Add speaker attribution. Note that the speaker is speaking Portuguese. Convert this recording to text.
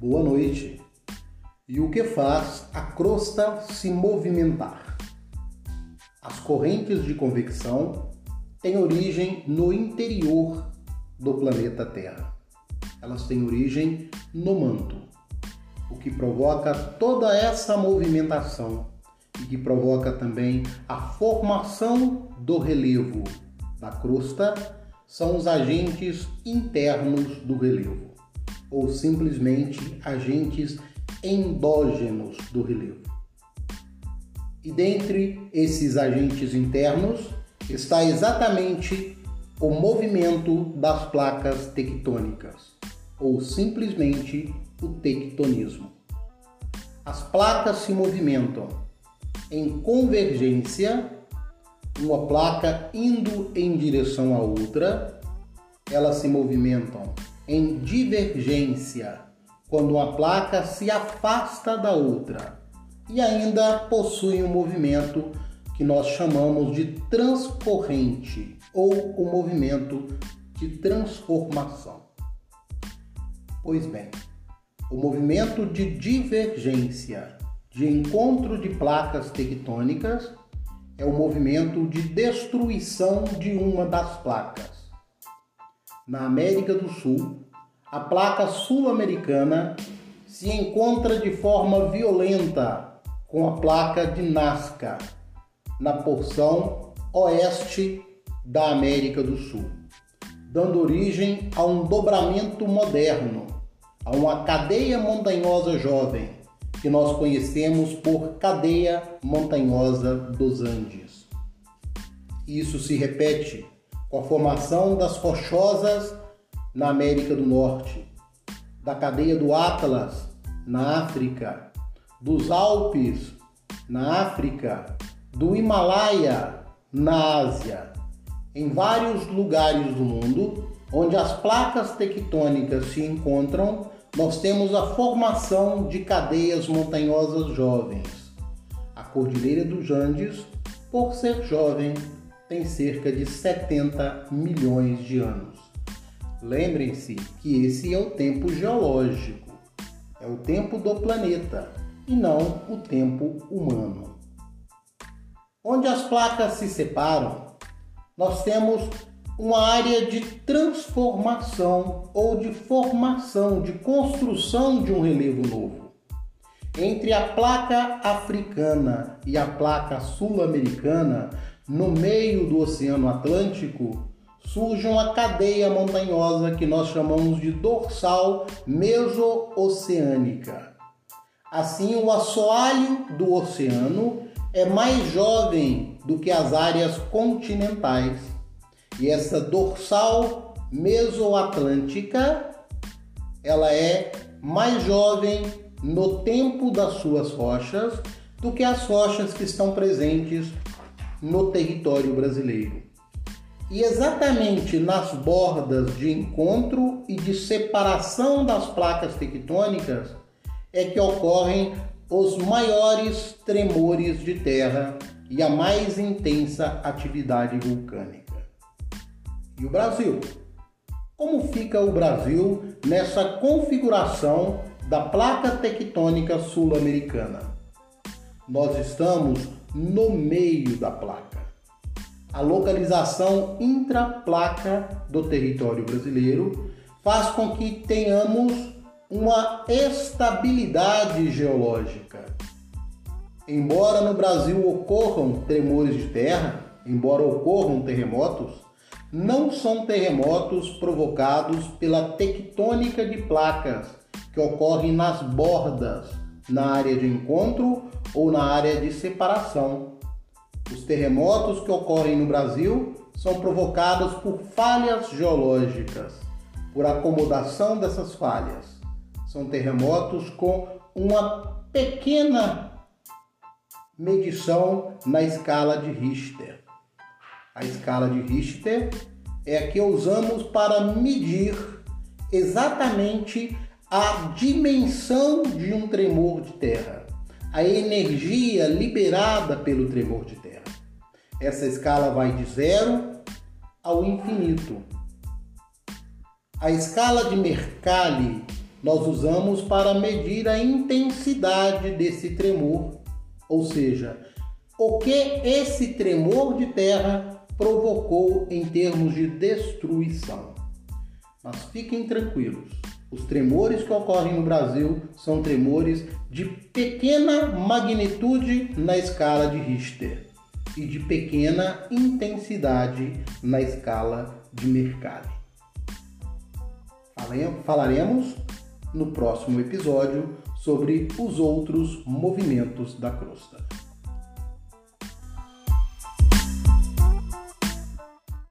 Speaker 1: Boa noite. E o que faz a crosta se movimentar? As correntes de convecção têm origem no interior do planeta Terra. Elas têm origem no manto, o que provoca toda essa movimentação e que provoca também a formação do relevo da crosta são os agentes internos do relevo ou simplesmente agentes endógenos do relevo. E dentre esses agentes internos está exatamente o movimento das placas tectônicas, ou simplesmente o tectonismo. As placas se movimentam em convergência, uma placa indo em direção à outra, elas se movimentam em divergência, quando uma placa se afasta da outra, e ainda possui um movimento que nós chamamos de transcorrente ou o movimento de transformação. Pois bem, o movimento de divergência, de encontro de placas tectônicas, é o movimento de destruição de uma das placas na América do Sul, a placa sul-americana se encontra de forma violenta com a placa de Nazca na porção oeste da América do Sul, dando origem a um dobramento moderno, a uma cadeia montanhosa jovem que nós conhecemos por cadeia montanhosa dos Andes. Isso se repete com a formação das rochosas na América do Norte, da cadeia do Atlas na África, dos Alpes na África, do Himalaia na Ásia, em vários lugares do mundo onde as placas tectônicas se encontram, nós temos a formação de cadeias montanhosas jovens. A Cordilheira dos Andes, por ser jovem, tem cerca de 70 milhões de anos. Lembrem-se que esse é o tempo geológico, é o tempo do planeta e não o tempo humano. Onde as placas se separam, nós temos uma área de transformação ou de formação, de construção de um relevo novo. Entre a placa africana e a placa sul-americana, no meio do Oceano Atlântico, surge uma cadeia montanhosa que nós chamamos de dorsal meso-oceânica. Assim, o assoalho do oceano é mais jovem do que as áreas continentais. E essa dorsal mesoatlântica, ela é mais jovem no tempo das suas rochas do que as rochas que estão presentes no território brasileiro. E exatamente nas bordas de encontro e de separação das placas tectônicas é que ocorrem os maiores tremores de terra e a mais intensa atividade vulcânica. E o Brasil? Como fica o Brasil nessa configuração da placa tectônica sul-americana? Nós estamos no meio da placa. A localização intraplaca do território brasileiro faz com que tenhamos uma estabilidade geológica. Embora no Brasil ocorram tremores de terra, embora ocorram terremotos, não são terremotos provocados pela tectônica de placas que ocorrem nas bordas, na área de encontro ou na área de separação. Os terremotos que ocorrem no Brasil são provocados por falhas geológicas, por acomodação dessas falhas. São terremotos com uma pequena medição na escala de Richter. A escala de Richter é a que usamos para medir exatamente a dimensão de um tremor de terra a energia liberada pelo tremor de terra. Essa escala vai de zero ao infinito. A escala de Mercalli nós usamos para medir a intensidade desse tremor, ou seja, o que esse tremor de terra provocou em termos de destruição. Mas fiquem tranquilos, os tremores que ocorrem no Brasil são tremores de pequena magnitude na escala de Richter e de pequena intensidade na escala de Mercalli. Falaremos no próximo episódio sobre os outros movimentos da crosta.